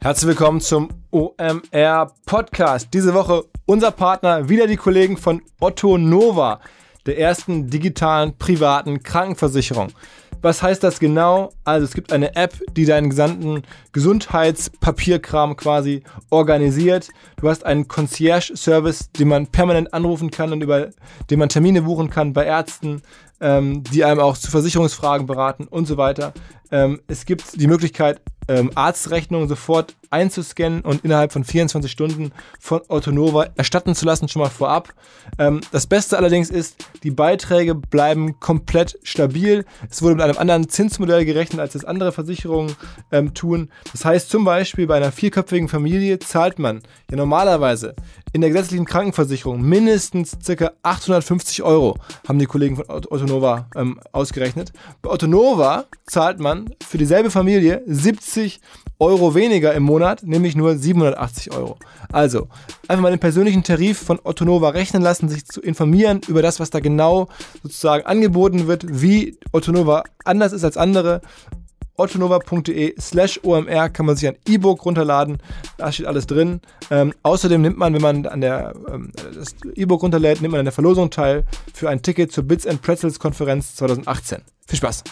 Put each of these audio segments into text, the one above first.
Herzlich willkommen zum OMR Podcast. Diese Woche unser Partner, wieder die Kollegen von Otto Nova, der ersten digitalen privaten Krankenversicherung. Was heißt das genau? Also es gibt eine App, die deinen gesamten Gesundheitspapierkram quasi organisiert. Du hast einen Concierge-Service, den man permanent anrufen kann und über den man Termine buchen kann bei Ärzten, ähm, die einem auch zu Versicherungsfragen beraten und so weiter. Ähm, es gibt die Möglichkeit, ähm, Arztrechnungen sofort einzuscannen und innerhalb von 24 Stunden von Autonova erstatten zu lassen, schon mal vorab. Ähm, das Beste allerdings ist, die Beiträge bleiben komplett stabil. Es wurde mit einem anderen Zinsmodell gerechnet, als das andere Versicherungen ähm, tun. Das heißt zum Beispiel, bei einer vierköpfigen Familie zahlt man ja normalerweise in der gesetzlichen Krankenversicherung mindestens ca. 850 Euro, haben die Kollegen von Autonova ähm, ausgerechnet. Bei Autonova zahlt man für dieselbe Familie 70 Euro weniger im Monat, nämlich nur 780 Euro. Also, einfach mal den persönlichen Tarif von Ottonova rechnen lassen, sich zu informieren über das, was da genau sozusagen angeboten wird, wie Ottonova anders ist als andere. ottonova.de slash omr kann man sich ein E-Book runterladen, da steht alles drin. Ähm, außerdem nimmt man, wenn man an der, ähm, das E-Book runterlädt, nimmt man an der Verlosung teil für ein Ticket zur Bits and Pretzels Konferenz 2018. Viel Spaß!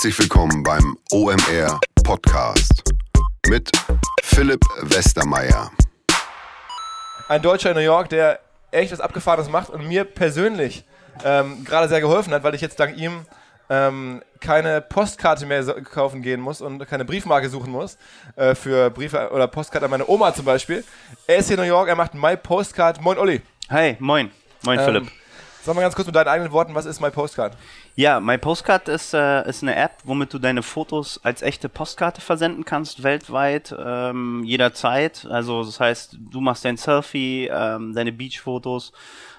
Herzlich willkommen beim OMR Podcast mit Philipp Westermeier. Ein Deutscher in New York, der echt was Abgefahrenes macht und mir persönlich ähm, gerade sehr geholfen hat, weil ich jetzt dank ihm ähm, keine Postkarte mehr so kaufen gehen muss und keine Briefmarke suchen muss äh, für Briefe oder Postkarte an meine Oma zum Beispiel. Er ist hier in New York, er macht My Postcard. Moin Olli. Hi, moin. Moin Ähm, Philipp. Sag mal ganz kurz mit deinen eigenen Worten, was ist My Postcard? Ja, My Postcard ist, äh, ist eine App, womit du deine Fotos als echte Postkarte versenden kannst, weltweit, ähm, jederzeit. Also das heißt, du machst dein Selfie, ähm, deine Beachfotos,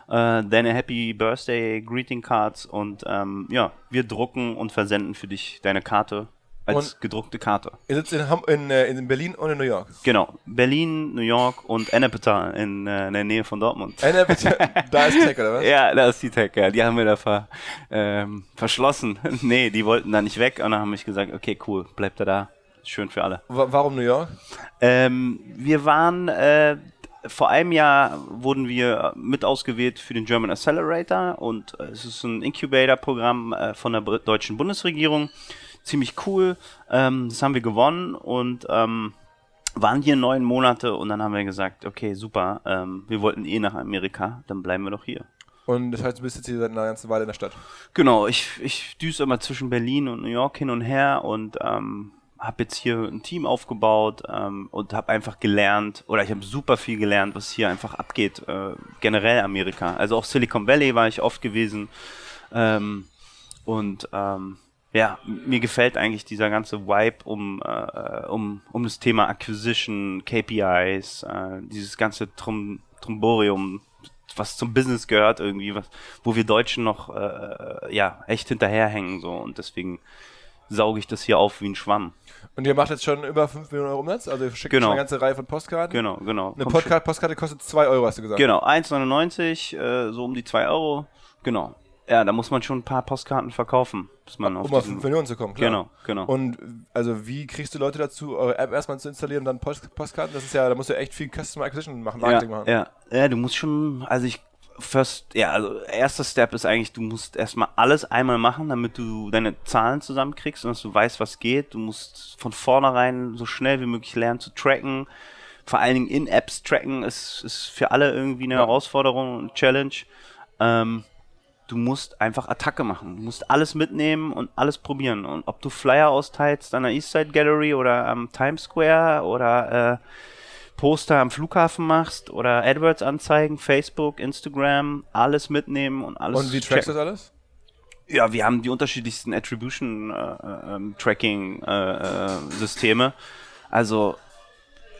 äh, deine Happy Birthday Greeting Cards und ähm, ja, wir drucken und versenden für dich deine Karte als Und- gedruckte Karte. Ihr sitzt in, Ham in, äh, in Berlin und in New York. Genau. Berlin, New York und Ennepetal in, äh, in der Nähe von Dortmund. Bitte, da ist Tech, oder was? Ja, da ist die Tech, ja. Die haben wir da ver, ähm, verschlossen. nee, die wollten da nicht weg und dann haben ich gesagt, okay, cool, bleibt er da. Schön für alle. Wa- Warum New York? Ähm, wir waren, äh, vor einem Jahr wurden wir mit ausgewählt für den German Accelerator und äh, es ist ein Incubator-Programm von der deutschen Bundesregierung. Ziemlich cool. Ähm, das haben wir gewonnen und ähm, waren hier neun Monate und dann haben wir gesagt, okay, super, ähm, wir wollten eh nach Amerika, dann bleiben wir doch hier. Und das heißt, du bist jetzt hier seit einer ganzen Weile in der Stadt. Genau, ich, ich düse immer zwischen Berlin und New York hin und her und ähm, habe jetzt hier ein Team aufgebaut ähm, und habe einfach gelernt, oder ich habe super viel gelernt, was hier einfach abgeht, äh, generell Amerika. Also auch Silicon Valley war ich oft gewesen ähm, und ähm, ja, mir gefällt eigentlich dieser ganze Vibe um, äh, um, um das Thema Acquisition, KPIs, äh, dieses ganze Trum, Tromborium, was zum Business gehört irgendwie, was, wo wir Deutschen noch äh, ja echt hinterherhängen so und deswegen sauge ich das hier auf wie ein Schwamm. Und ihr macht jetzt schon über 5 Millionen Euro Umsatz? Also ihr schickt Genau. schon eine ganze Reihe von Postkarten? Genau, genau. Eine Postkarte, Postkarte kostet 2 Euro, hast du gesagt. Genau, 1,99, äh, so um die 2 Euro. Genau. Ja, da muss man schon ein paar Postkarten verkaufen, bis man auf Um auf diesen- 5 Millionen zu kommen, klar. Genau, genau. Und also wie kriegst du Leute dazu, eure App erstmal zu installieren und dann Post Postkarten? Das ist ja, da musst du echt viel Customer Acquisition machen, Marketing ja, machen. Ja, ja, du musst schon, also ich, first, ja, also erster Step ist eigentlich, du musst erstmal alles einmal machen, damit du deine Zahlen zusammenkriegst und dass du weißt, was geht. Du musst von vornherein so schnell wie möglich lernen zu tracken. Vor allen Dingen in Apps tracken ist, ist für alle irgendwie eine Ja. Herausforderung und Challenge. Ähm, du musst einfach Attacke machen. Du musst alles mitnehmen und alles probieren. Und ob du Flyer austeilst an der Eastside Gallery oder am Times Square oder äh, Poster am Flughafen machst oder AdWords-Anzeigen, Facebook, Instagram, alles mitnehmen und alles Und wie trackst du das alles? Ja, wir haben die unterschiedlichsten Attribution-Tracking-Systeme. also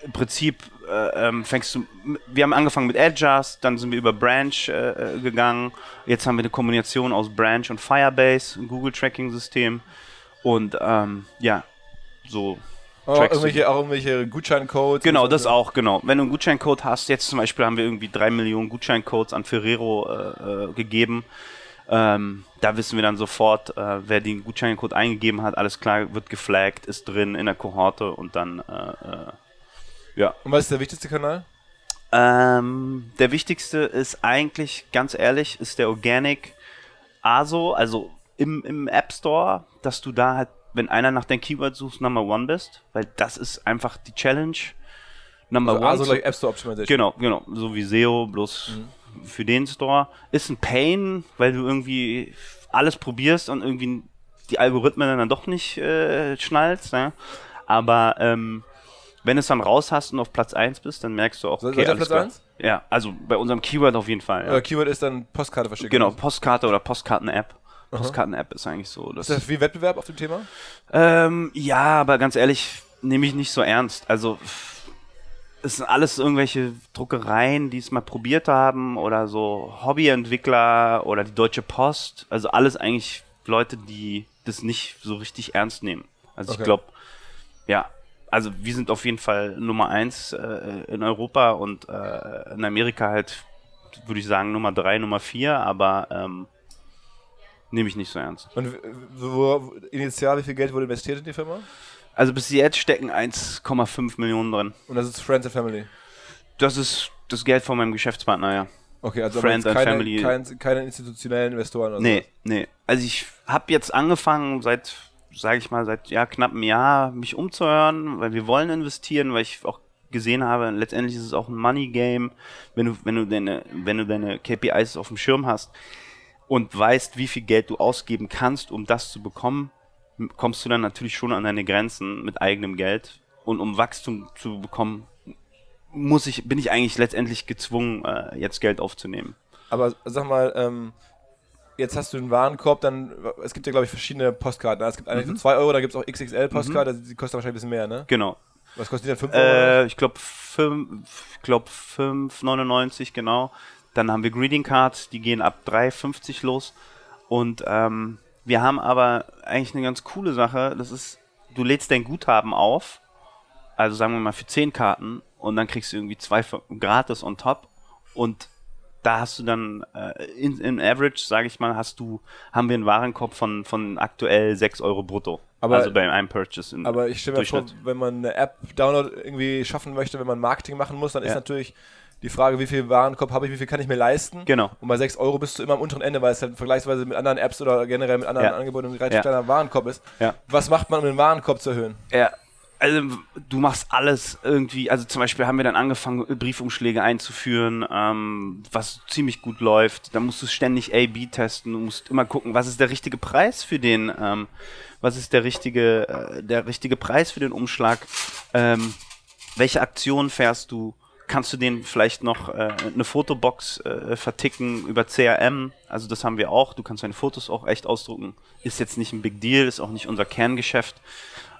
im Prinzip äh, ähm, fängst du, wir haben angefangen mit Adjust, dann sind wir über Branch äh, äh, gegangen. Jetzt haben wir eine Kombination aus Branch und Firebase, ein Google-Tracking-System. Und ähm, ja, so Oh, irgendwelche, auch irgendwelche Gutscheincodes? Genau, das so. auch, genau. Wenn du einen Gutscheincode hast, jetzt zum Beispiel haben wir irgendwie drei Millionen Gutscheincodes an Ferrero äh, äh, gegeben. Ähm, da wissen wir dann sofort, äh, wer den Gutscheincode eingegeben hat, alles klar, wird geflaggt, ist drin in der Kohorte und dann, äh, äh, ja. Und was ist der wichtigste Kanal? Ähm, der wichtigste ist eigentlich, ganz ehrlich, ist der Organic ASO, also im, im App Store, dass du da halt, wenn einer nach deinem Keyword suchst, Number One bist, weil das ist einfach die Challenge. Number Also, One. also gleich App Store Optimization. Genau, genau. So wie SEO, bloß für den Store. Ist ein Pain, weil du irgendwie alles probierst und irgendwie die Algorithmen dann doch nicht äh, schnallst. Ne? Aber ähm, wenn es dann raus hast und auf Platz 1 bist, dann merkst du auch, Seid okay, ihr alles Platz klar. 1? Ja, also bei unserem Keyword auf jeden Fall. Ja. Äh, Keyword ist dann Postkarte verschicken. Genau, Postkarte oder Postkarten-App. Postkarten-App ist eigentlich so. Das Ist das viel Wettbewerb auf dem Thema? ähm, ja, aber ganz ehrlich, nehme ich nicht so ernst. Also es sind alles irgendwelche Druckereien, die es mal probiert haben oder so Hobbyentwickler oder die Deutsche Post. Also alles eigentlich Leute, die das nicht so richtig ernst nehmen. Also Okay. ich glaube, ja, also wir sind auf jeden Fall Nummer eins äh, in Europa und äh, in Amerika halt, würde ich sagen, Nummer drei, Nummer vier, aber ähm, nehme ich nicht so ernst. Und wo, initial, wie viel Geld wurde investiert in die Firma? Also bis jetzt stecken 1,5 Millionen drin. Und das ist Friends and Family. Das ist das Geld von meinem Geschäftspartner, ja. Okay, also Friends and keine, Family. Kein, keine institutionellen Investoren oder Nee, nee. Also ich habe jetzt angefangen, seit, sage ich mal, seit ja, knapp einem Jahr mich umzuhören, weil wir wollen investieren, weil ich auch gesehen habe, letztendlich ist es auch ein Money Game, wenn du, wenn du deine, wenn du deine KPIs auf dem Schirm hast und weißt, wie viel Geld du ausgeben kannst, um das zu bekommen, kommst du dann natürlich schon an deine Grenzen mit eigenem Geld. Und um Wachstum zu bekommen, muss ich, bin ich eigentlich letztendlich gezwungen, äh, jetzt Geld aufzunehmen. Aber sag mal, ähm, jetzt hast du einen Warenkorb, dann, es gibt ja, glaube ich, verschiedene Postkarten. Es gibt eine Mhm. für 2 Euro, da gibt es auch XXL-Postkarten, die kosten wahrscheinlich ein bisschen mehr, ne? Genau. Was kostet die dann? 5 Euro? Äh, ich glaube ich glaub 5,99 genau. Dann haben wir Greeting Cards, die gehen ab 3,50 los. Und ähm, wir haben aber eigentlich eine ganz coole Sache. Das ist, du lädst dein Guthaben auf, also sagen wir mal für 10 Karten, und dann kriegst du irgendwie zwei gratis on top. Und da hast du dann äh, in, in Average, sage ich mal, hast du, haben wir einen Warenkorb von, von aktuell 6 Euro brutto. Aber- also bei einem Purchase. In Aber ich stelle mir vor, wenn man eine App-Download irgendwie schaffen möchte, wenn man Marketing machen muss, dann ist Ja. natürlich die Frage, wie viel Warenkorb habe ich, wie viel kann ich mir leisten? Genau. Und bei 6 Euro bist du immer am unteren Ende, weil es halt vergleichsweise mit anderen Apps oder generell mit anderen Ja. Angeboten ein relativ Ja. kleiner Warenkorb ist. Ja. Was macht man, um den Warenkorb zu erhöhen? Ja, also du machst alles irgendwie, also zum Beispiel haben wir dann angefangen, Briefumschläge einzuführen, ähm, was ziemlich gut läuft. Da musst du ständig A-B testen, du musst immer gucken, was ist der richtige Preis für den, ähm, was ist der richtige, äh, der richtige Preis für den Umschlag, ähm, welche Aktion fährst du, kannst du den vielleicht noch äh, eine Fotobox äh, verticken über CRM, also das haben wir auch, du kannst deine Fotos auch echt ausdrucken, ist jetzt nicht ein Big Deal, ist auch nicht unser Kerngeschäft.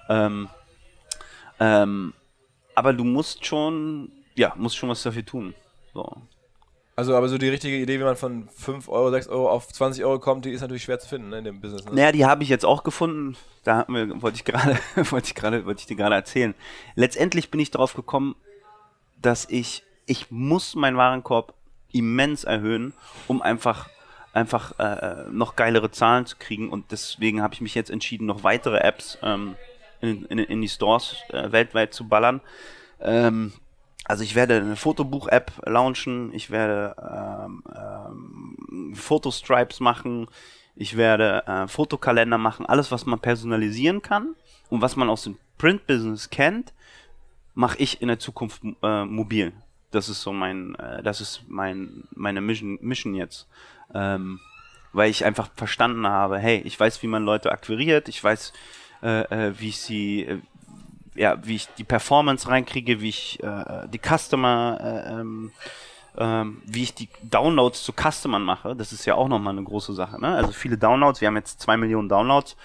Ähm, ähm, aber du musst schon, ja, musst schon was dafür tun. So. Also, aber so die richtige Idee, wie man von 5 Euro, 6 Euro auf 20 Euro kommt, die ist natürlich schwer zu finden ne, in dem Business. Ne? Naja, die habe ich jetzt auch gefunden. Da wir, wollte ich gerade, wollte ich gerade, wollte ich dir gerade erzählen. Letztendlich bin ich darauf gekommen, dass ich, ich muss meinen Warenkorb immens erhöhen, um einfach, einfach äh, noch geilere Zahlen zu kriegen. Und deswegen habe ich mich jetzt entschieden, noch weitere Apps ähm, in, in, in die Stores äh, weltweit zu ballern. Ähm, also ich werde eine Fotobuch-App launchen, ich werde ähm, ähm, Fotostripes machen, ich werde äh, Fotokalender machen, alles was man personalisieren kann und was man aus dem Print-Business kennt, mache ich in der Zukunft äh, mobil. Das ist so mein, äh, das ist mein, meine Mission, Mission jetzt. Ähm, weil ich einfach verstanden habe, hey, ich weiß, wie man Leute akquiriert, ich weiß, äh, äh, wie ich sie, äh, ja, wie ich die Performance reinkriege, wie ich äh, die Customer, äh, ähm, ähm, wie ich die Downloads zu Customern mache. Das ist ja auch nochmal eine große Sache. Ne? Also viele Downloads, wir haben jetzt zwei Millionen Downloads.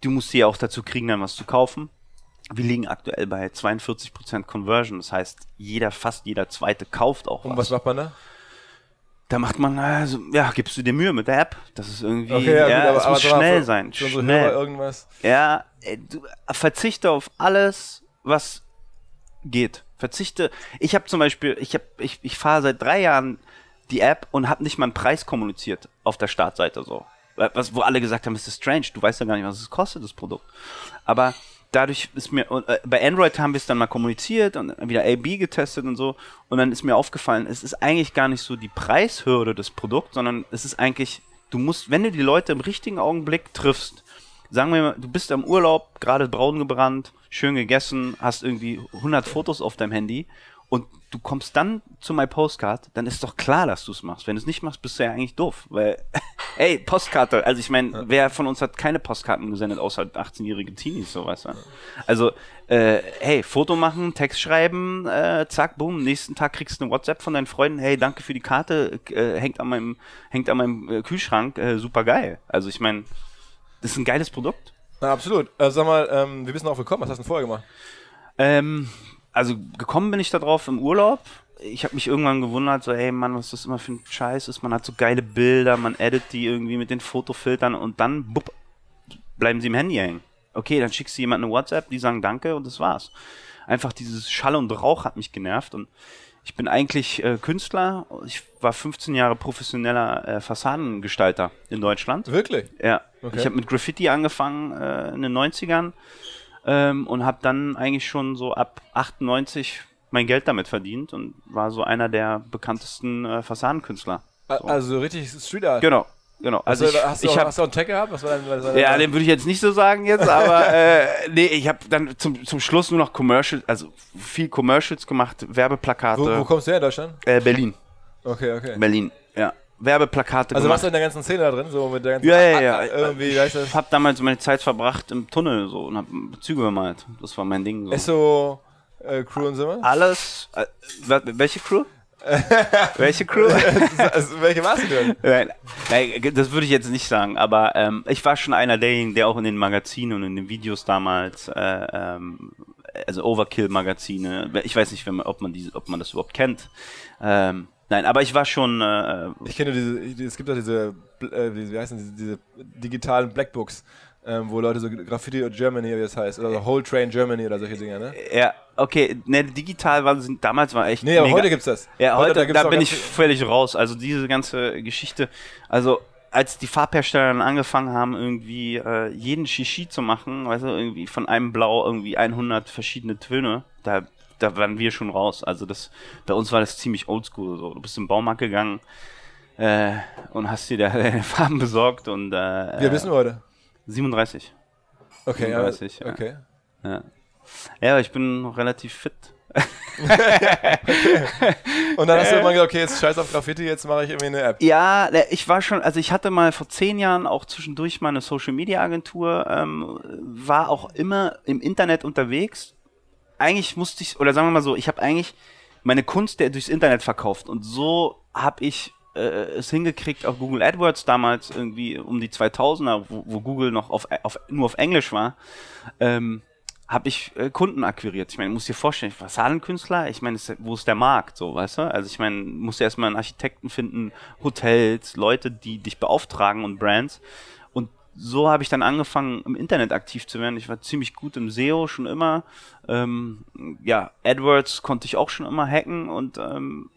Du musst sie ja auch dazu kriegen, dann was zu kaufen. Wir liegen aktuell bei 42% Conversion. Das heißt, jeder, fast jeder zweite kauft auch Und was macht man da? Da macht man, also, ja, gibst du dir Mühe mit der App. Das ist irgendwie, Okay, ja, ja, gut, aber- es aber muss mal, schnell sein. Schnell. Irgendwas. Ja, du verzichte auf alles, was geht. Verzichte. Ich habe zum Beispiel, ich habe, ich, ich fahre seit drei Jahren die App und habe nicht mal einen Preis kommuniziert auf der Startseite so. Was, wo alle gesagt haben, es ist strange, du weißt ja gar nicht, was es kostet, das Produkt. Aber dadurch ist mir, äh, bei Android haben wir es dann mal kommuniziert und wieder A-B getestet und so. Und dann ist mir aufgefallen, es ist eigentlich gar nicht so die Preishürde des Produkts, sondern es ist eigentlich, du musst, wenn du die Leute im richtigen Augenblick triffst, sagen wir mal, du bist am Urlaub, gerade braun gebrannt, schön gegessen, hast irgendwie 100 Fotos auf deinem Handy und du kommst dann zu My Postcard, dann ist doch klar, dass du es machst. Wenn du es nicht machst, bist du ja eigentlich doof. Weil, ey, Postkarte, also ich meine, ja. wer von uns hat keine Postkarten gesendet, außer 18-jährige Teenies, so weißt du. Also, äh, hey, Foto machen, Text schreiben, äh, zack, boom, nächsten Tag kriegst du eine WhatsApp von deinen Freunden, hey, danke für die Karte, äh, hängt an meinem, hängt an meinem äh, Kühlschrank, äh, super geil. Also ich meine, das ist ein geiles Produkt. Na, absolut. Also sag mal, ähm, wie bist du darauf gekommen? Was hast du denn vorher gemacht? Ähm, also gekommen bin ich da drauf im Urlaub. Ich habe mich irgendwann gewundert, so, ey Mann, was das immer für ein Scheiß ist. Man hat so geile Bilder, man edit die irgendwie mit den Fotofiltern und dann bupp, bleiben sie im Handy hängen. Okay, dann schickst du jemand eine WhatsApp, die sagen Danke und das war's. Einfach dieses Schall und Rauch hat mich genervt und ich bin eigentlich äh, Künstler. Ich war 15 Jahre professioneller äh, Fassadengestalter in Deutschland. Wirklich? Ja. Okay. Ich habe mit Graffiti angefangen äh, in den 90ern ähm, und habe dann eigentlich schon so ab 98 mein Geld damit verdient und war so einer der bekanntesten äh, Fassadenkünstler. So. Also richtig Street Art? Genau. Genau. Also hast, du, ich, hast, du ich auch, hab, hast du auch einen Tag gehabt? Was war denn, was war ja, den würde ich jetzt nicht so sagen jetzt, aber äh, nee, ich habe dann zum, zum Schluss nur noch Commercials, also viel Commercials gemacht, Werbeplakate. Wo, wo kommst du her in Deutschland? Äh, Berlin. Okay, okay. Berlin, ja. Werbeplakate Also gemacht. warst du in der ganzen Szene da drin? So mit der ganzen ja, ja, ja. Irgendwie, ich ich habe damals meine Zeit verbracht im Tunnel so und habe Züge gemalt. Das war mein Ding. So. Ist so äh, Crew und Zimmer? Alles. Äh, welche Crew? welche Crew? welche warst du denn? Nein, nein das würde ich jetzt nicht sagen, aber ähm, ich war schon einer derjenigen, der auch in den Magazinen und in den Videos damals, äh, ähm, also Overkill-Magazine, ich weiß nicht, man, ob, man diese, ob man das überhaupt kennt, ähm, Nein, aber ich war schon. Äh, ich kenne diese, es gibt auch diese, äh, wie heißen diese, diese digitalen Blackbooks, ähm, wo Leute so Graffiti Germany, wie das heißt, oder so Whole Train Germany oder solche Dinge, ne? Ja, okay, ne, digital waren sind damals war echt. Nee, aber mega. heute gibt's das. Ja, heute, heute da, da bin ich völlig raus. Also diese ganze Geschichte, also als die Farbhersteller dann angefangen haben, irgendwie äh, jeden Shishi zu machen, weißt du, irgendwie von einem Blau irgendwie 100 verschiedene Töne, da da waren wir schon raus. Also das, bei uns war das ziemlich oldschool. So. Du bist im Baumarkt gegangen äh, und hast dir da deine Farben besorgt und äh, Wie bist du heute? 37. Okay, 37, ja, okay. Ja. ja, aber ich bin noch relativ fit. okay. Und dann hast du immer gesagt, okay, jetzt scheiß auf Graffiti, jetzt mache ich irgendwie eine App. Ja, ne, ich war schon, also ich hatte mal vor zehn Jahren auch zwischendurch mal eine Social Media Agentur, ähm, war auch immer im Internet unterwegs, eigentlich musste ich, oder sagen wir mal so, ich habe eigentlich meine Kunst durchs Internet verkauft und so habe ich äh, es hingekriegt, auch Google AdWords damals irgendwie um die 2000er, wo, wo Google noch auf, auf, nur auf Englisch war, ähm, habe ich äh, Kunden akquiriert. Ich meine, muss dir vorstellen, Fassadenkünstler, ich meine, wo ist der Markt, so, weißt du? Also ich meine, musst du erstmal einen Architekten finden, Hotels, Leute, die dich beauftragen und Brands so habe ich dann angefangen, im Internet aktiv zu werden. Ich war ziemlich gut im SEO schon immer. Ähm, ja, AdWords konnte ich auch schon immer hacken und ähm,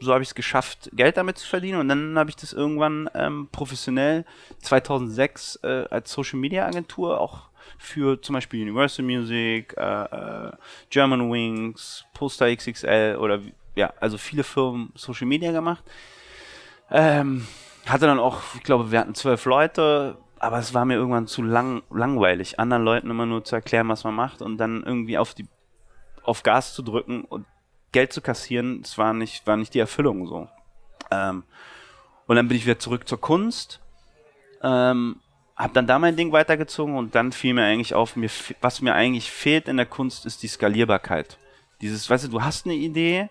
so habe ich es geschafft, Geld damit zu verdienen. Und dann habe ich das irgendwann ähm, professionell 2006 äh, als Social Media Agentur auch für zum Beispiel Universal Music, äh, äh, German Wings, Poster XXL oder ja, also viele Firmen Social Media gemacht. Ähm, hatte dann auch, ich glaube, wir hatten zwölf Leute, aber es war mir irgendwann zu lang, langweilig, anderen Leuten immer nur zu erklären, was man macht und dann irgendwie auf die auf Gas zu drücken und Geld zu kassieren, das war nicht, war nicht die Erfüllung so. Ähm, und dann bin ich wieder zurück zur Kunst, ähm, habe dann da mein Ding weitergezogen und dann fiel mir eigentlich auf, mir, was mir eigentlich fehlt in der Kunst, ist die Skalierbarkeit. Dieses, weißt du, du hast eine Idee,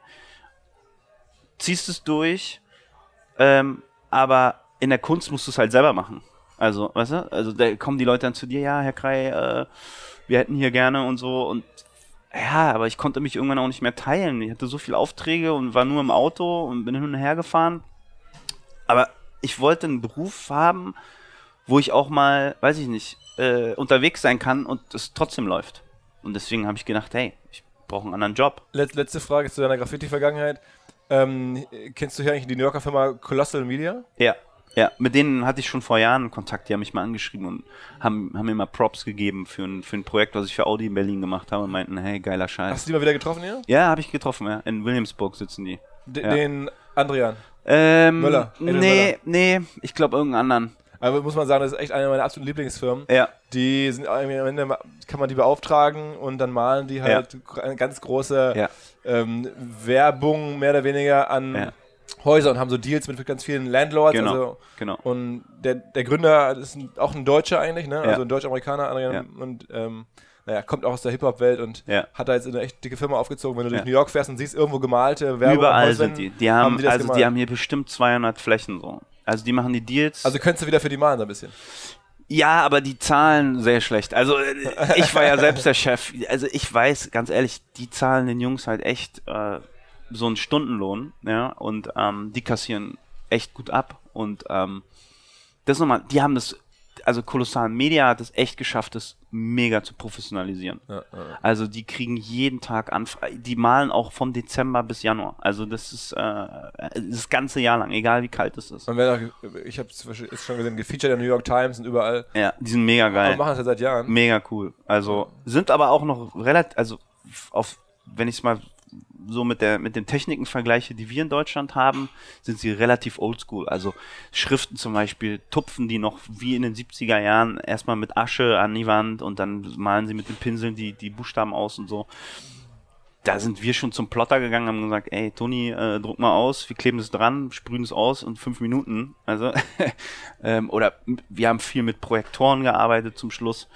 ziehst es durch, ähm, aber in der Kunst musst du es halt selber machen. Also, weißt du, also da kommen die Leute dann zu dir, ja, Herr Krei, äh, wir hätten hier gerne und so und ja, aber ich konnte mich irgendwann auch nicht mehr teilen. Ich hatte so viele Aufträge und war nur im Auto und bin hin und her gefahren. Aber ich wollte einen Beruf haben, wo ich auch mal, weiß ich nicht, äh, unterwegs sein kann und es trotzdem läuft. Und deswegen habe ich gedacht, hey, ich brauche einen anderen Job. Letzte Frage zu deiner Graffiti-Vergangenheit. Ähm, kennst du hier eigentlich die New Yorker Firma Colossal Media? Ja. Ja, mit denen hatte ich schon vor Jahren Kontakt. Die haben mich mal angeschrieben und haben, haben mir mal Props gegeben für ein, für ein Projekt, was ich für Audi in Berlin gemacht habe und meinten, hey, geiler Scheiß. Hast du die mal wieder getroffen hier? Ja, habe ich getroffen, ja. In Williamsburg sitzen die. D Ja. Den Andrian. Ähm, Müller, Adrian Nee, Müller. nee, ich glaube irgendeinen anderen. Aber muss man sagen, das ist echt eine meiner absoluten Lieblingsfirmen. Ja. Die sind irgendwie am Ende kann man die beauftragen und dann malen die halt eine ganz große Ja. ähm, Werbung mehr oder weniger an Ja. Häuser und haben so Deals mit ganz vielen Landlords. Genau, Also, genau. Und der, der Gründer ist ein, auch ein Deutscher eigentlich, ne? Ja. Also ein Deutsch-Amerikaner Ja. und ähm, naja, kommt auch aus der Hip-Hop-Welt und Ja. hat da jetzt eine echt dicke Firma aufgezogen. Wenn du durch Ja. New York fährst und siehst irgendwo gemalte Werbung. Überall sind die. Die haben, die das also gemalt. die haben hier bestimmt 200 Flächen so. Also die machen die Deals. also könntest du wieder für die malen so ein bisschen. Ja, aber die zahlen sehr schlecht. Also äh, ich war ja selbst der Chef. Also ich weiß, ganz ehrlich, die zahlen den Jungs halt echt äh, so einen Stundenlohn, ja, und ähm, die kassieren echt gut ab. Und ähm, das nochmal, die haben das, also Kolossal Media hat es echt geschafft, das mega zu professionalisieren. Ja, ja. Also die kriegen jeden Tag Anfragen, die malen auch von Dezember bis Januar. Also das ist äh, das ganze Jahr lang, egal wie kalt es ist. Auch, ich habe es schon gesehen, gefeatured in der New York Times und überall. Ja, die sind mega geil. Machen das ja seit Jahren. Mega cool. Also sind aber auch noch relativ, also auf, wenn ich es mal so mit der mit den Techniken vergleiche, die wir in Deutschland haben, sind sie relativ oldschool. Also Schriften zum Beispiel tupfen die noch wie in den 70er Jahren erstmal mit Asche an die Wand und dann malen sie mit den Pinseln die, die Buchstaben aus und so. Da sind wir schon zum Plotter gegangen und haben gesagt, ey Toni, äh, druck mal aus, wir kleben es dran, sprühen es aus und fünf Minuten. Also ähm, oder wir haben viel mit Projektoren gearbeitet zum Schluss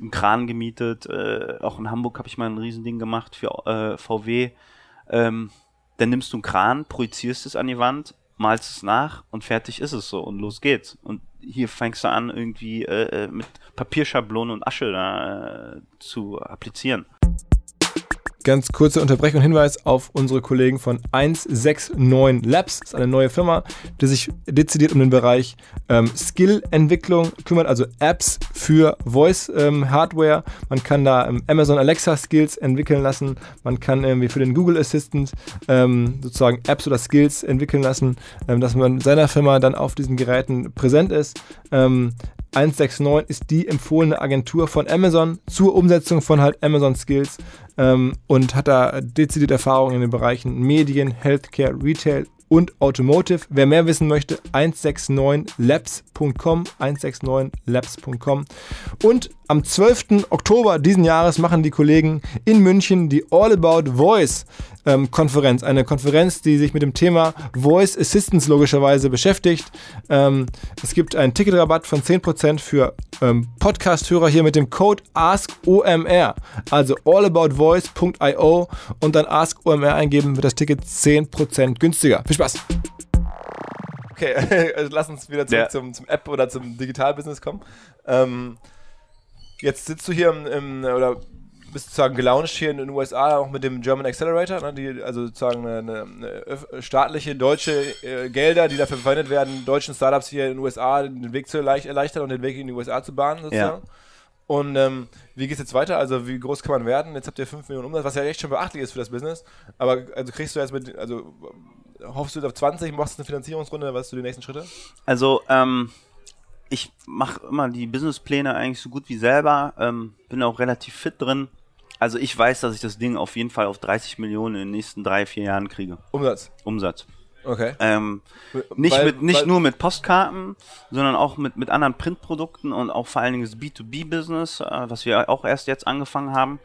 einen Kran gemietet. Äh, auch in Hamburg habe ich mal ein Riesending gemacht für äh, VW. Ähm, dann nimmst du einen Kran, projizierst es an die Wand, malst es nach und fertig ist es so und los geht's. Und hier fängst du an, irgendwie äh, äh, mit Papierschablonen und Asche da äh, zu applizieren. Ganz kurze Unterbrechung Hinweis auf unsere Kollegen von 169 Labs. Das ist eine neue Firma, die sich dezidiert um den Bereich ähm, Skill-Entwicklung kümmert, also Apps für Voice-Hardware. Man kann da ähm, Amazon Alexa Skills entwickeln lassen. Man kann irgendwie für den Google Assistant ähm, sozusagen Apps oder Skills entwickeln lassen, ähm, dass man in seiner Firma dann auf diesen Geräten präsent ist. Ähm, 169 ist die empfohlene Agentur von Amazon zur Umsetzung von halt Amazon Skills ähm, und hat da dezidiert Erfahrung in den Bereichen Medien, Healthcare, Retail und Automotive. Wer mehr wissen möchte, 169labs.com, 169labs.com. Und am 12. Oktober diesen Jahres machen die Kollegen in München die All About Voice ähm, Konferenz. Eine Konferenz, die sich mit dem Thema Voice Assistance logischerweise beschäftigt. Ähm, es gibt einen Ticketrabatt von 10% für ähm, Podcast-Hörer hier mit dem Code AskOMR. Also allaboutvoice.io und dann AskOMR eingeben, wird das Ticket 10% günstiger. Viel Spaß! Okay, also lass uns wieder zurück Ja. zum, zum App oder zum Digitalbusiness kommen. Ähm, jetzt sitzt du hier im, im oder bist sozusagen gelauncht hier in den USA auch mit dem German Accelerator, ne, die, also sozusagen eine, eine, staatliche deutsche äh, Gelder, die dafür verwendet werden, deutschen Startups hier in den USA den Weg zu erleicht- erleichtern und den Weg in die USA zu bahnen sozusagen. Und ähm, wie geht es jetzt weiter? Also wie groß kann man werden? Jetzt habt ihr 5 Millionen Umsatz, was ja echt schon beachtlich ist für das Business. Aber also kriegst du jetzt mit, also hoffst du jetzt auf 20, machst du eine Finanzierungsrunde, was sind die nächsten Schritte? Also, ähm, ich mache immer die Businesspläne eigentlich so gut wie selber, ähm, bin auch relativ fit drin. Also ich weiß, dass ich das Ding auf jeden Fall auf 30 Millionen in den nächsten drei, vier Jahren kriege. Umsatz. Umsatz. Okay. Ähm, nicht Weil- mit, nicht weil- nur mit Postkarten, sondern auch mit, mit anderen Printprodukten und auch vor allen Dingen das B2B-Business, äh, was wir auch erst jetzt angefangen haben.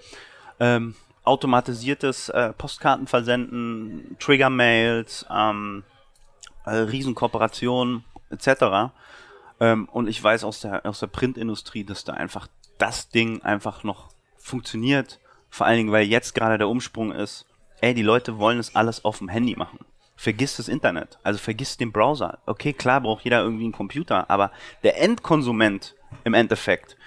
Ähm, automatisiertes äh, Postkartenversenden, Trigger-Mails, ähm, äh, Riesenkooperationen etc. Ähm, und ich weiß aus der, aus der Printindustrie, dass da einfach das Ding einfach noch funktioniert. Vor allen Dingen, weil jetzt gerade der Umsprung ist, ey, die Leute wollen es alles auf dem Handy machen. Vergiss das Internet, also vergiss den Browser. Okay, klar braucht jeder irgendwie einen Computer, aber der Endkonsument im Endeffekt,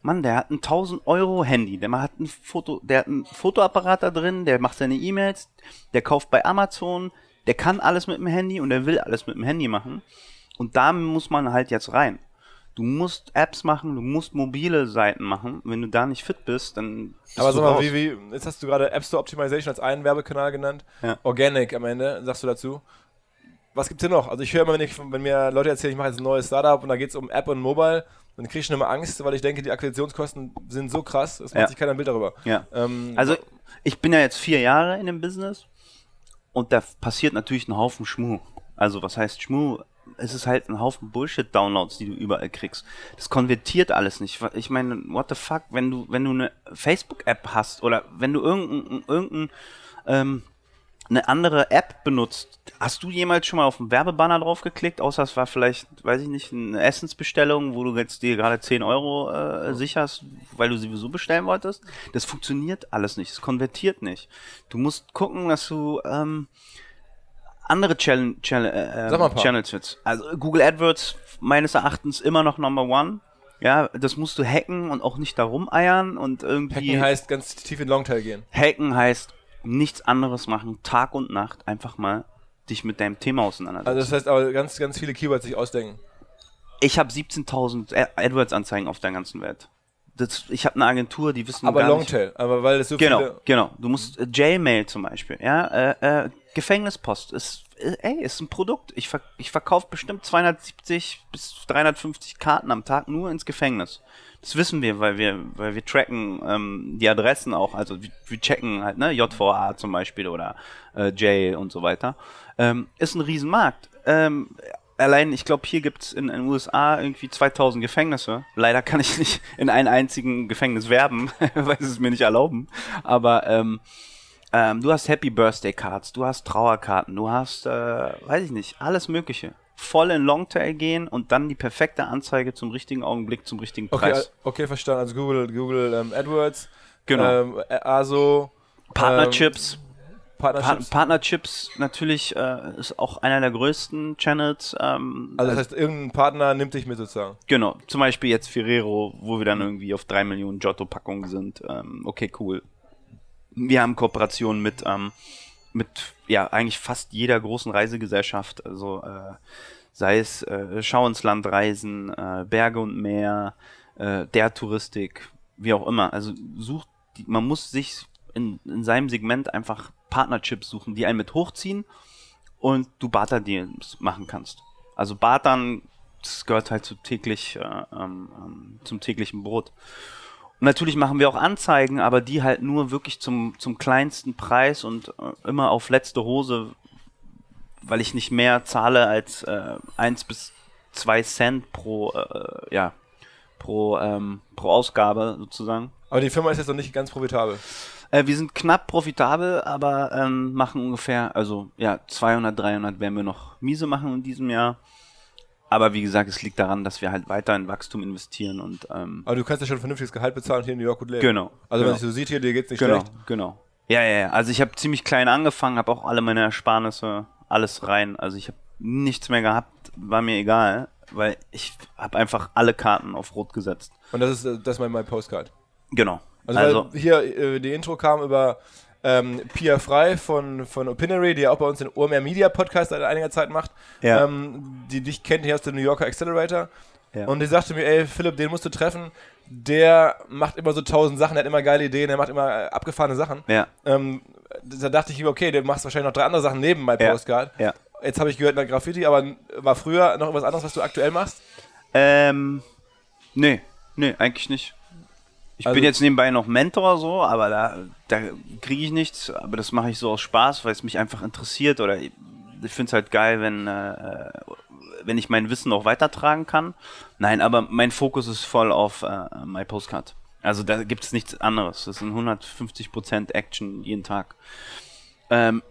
Mann, der hat ein 1000 Euro Handy, der hat ein Foto, der hat einen Fotoapparat da drin, der macht seine E-Mails, der kauft bei Amazon, der kann alles mit dem Handy und der will alles mit dem Handy machen. Und da muss man halt jetzt rein. Du musst Apps machen, du musst mobile Seiten machen. Wenn du da nicht fit bist, dann. Bist Aber du sag mal, raus. wie, wie, jetzt hast du gerade App Store Optimization als einen Werbekanal genannt. Ja. Organic am Ende, sagst du dazu. Was gibt's hier noch? Also ich höre immer, wenn, ich, wenn mir Leute erzählen, ich mache jetzt ein neues Startup und da geht's um App und Mobile, dann kriege ich schon immer Angst, weil ich denke, die Akquisitionskosten sind so krass, es macht Ja. sich keiner ein Bild darüber. Ja. Ähm, Also, ich bin ja jetzt vier Jahre in dem Business und da passiert natürlich ein Haufen Schmuh. Also, was heißt Schmuh? Es ist halt ein Haufen Bullshit-Downloads, die du überall kriegst. Das konvertiert alles nicht. Ich meine, what the fuck, wenn du, wenn du eine Facebook-App hast oder wenn du irgendein, irgendein ähm, eine andere App benutzt, hast du jemals schon mal auf einen Werbebanner drauf geklickt, außer es war vielleicht, weiß ich nicht, eine Essensbestellung, wo du jetzt dir gerade 10 Euro äh, sicherst, weil du sowieso bestellen wolltest? Das funktioniert alles nicht, es konvertiert nicht. Du musst gucken, dass du ähm, andere Channel, Channel, äh, paar. Channels willst. Also Google AdWords meines Erachtens immer noch Number One. Ja, das musst du hacken und auch nicht da rumeiern und irgendwie. Hacken heißt ganz tief in Longtail gehen. Hacken heißt nichts anderes machen, Tag und Nacht einfach mal dich mit deinem Thema auseinandersetzen. Also das heißt aber ganz, ganz viele Keywords sich ausdenken. ich habe 17.000 Ad- AdWords-Anzeigen auf der ganzen Welt. Das, ich habe eine Agentur, die wissen Aber gar nicht. Longtail, aber weil es so Genau, viele... genau. Du musst äh, J-Mail zum Beispiel, ja, äh, äh, Gefängnispost ist, ey, ist ein Produkt. Ich, ver ich verkaufe bestimmt 270 bis 350 Karten am Tag nur ins Gefängnis. Das wissen wir, weil wir, weil wir tracken ähm, die Adressen auch, also wir, wir checken halt, ne, JVA zum Beispiel oder äh, J und so weiter. Ähm, ist ein Riesenmarkt. Ähm, allein, ich glaube, hier gibt's in den USA irgendwie 2000 Gefängnisse. Leider kann ich nicht in einen einzigen Gefängnis werben, weil sie es mir nicht erlauben. Aber ähm, ähm, du hast Happy Birthday Cards, du hast Trauerkarten, du hast, äh, weiß ich nicht, alles Mögliche. Voll in Longtail gehen und dann die perfekte Anzeige zum richtigen Augenblick, zum richtigen Okay, Preis. äh, okay, verstanden. Also Google, Google ähm, AdWords, Genau. ähm, ASO, Partnerships. ähm, Pa Partnerships. Partnerships natürlich äh, ist auch einer der größten Channels. Ähm, also das heißt, irgendein Partner nimmt dich mit sozusagen. Genau, zum Beispiel jetzt Ferrero, wo wir dann irgendwie auf drei Millionen Giotto-Packungen sind. Ähm, okay, cool. Wir haben Kooperationen mit, ähm, mit ja, eigentlich fast jeder großen Reisegesellschaft. Also äh, sei es äh, Schau ins Land reisen, äh, Berge und Meer, äh, der Touristik, wie auch immer. Also sucht, die, man muss sich in, in seinem Segment einfach Partnerships suchen, die einen mit hochziehen und du Barter-Deals machen kannst. Also Bartern, das gehört halt zu täglich, äh, ähm, ähm, zum täglichen Brot. Und natürlich machen wir auch Anzeigen, aber die halt nur wirklich zum, zum kleinsten Preis und äh, immer auf letzte Hose, weil ich nicht mehr zahle als äh, 1 bis 2 Cent pro, äh, ja, pro, ähm, pro Ausgabe sozusagen. Aber die Firma ist jetzt noch nicht ganz profitabel. Äh, wir sind knapp profitabel, aber ähm, machen ungefähr, also ja, 200, 300 werden wir noch miese machen in diesem Jahr. Aber wie gesagt, es liegt daran, dass wir halt weiter in Wachstum investieren und ähm, Aber du kannst ja schon ein vernünftiges Gehalt bezahlen und hier in New York gut leben. Genau, Also genau. wenn es so sieht hier, dir geht's nicht genau, schlecht. genau. Ja, ja, ja. Also ich habe ziemlich klein angefangen, habe auch alle meine Ersparnisse, alles rein. Also ich habe nichts mehr gehabt, war mir egal, weil ich habe einfach alle Karten auf Rot gesetzt. Und das ist, äh, das ist mein, mein Postcard. Genau. Also, Also, weil hier äh, die Intro kam über ähm, Pia Frei von, von Opinary, die ja auch bei uns den OMR Media Podcast seit einiger Zeit macht, Ja. ähm, die dich kennt hier aus dem New Yorker Accelerator. Ja. Und die sagte mir, ey Philipp, den musst du treffen. Der macht immer so tausend Sachen, der hat immer geile Ideen, der macht immer äh, abgefahrene Sachen. ja, Ähm, da dachte ich, okay, du machst wahrscheinlich noch drei andere Sachen neben My. Postcard. ja. Jetzt habe ich gehört, na Graffiti, aber war früher noch was anderes, was du aktuell machst? Ähm, nee, nee, eigentlich nicht. Ich Also- bin jetzt nebenbei noch Mentor so, aber da, da kriege ich nichts. Aber das mache ich so aus Spaß, weil es mich einfach interessiert oder ich, ich finde es halt geil, wenn, äh, wenn ich mein Wissen auch weitertragen kann. Nein, aber mein Fokus ist voll auf äh, My Postcard. Also da gibt es nichts anderes. Das sind 150% Action jeden Tag. Ähm,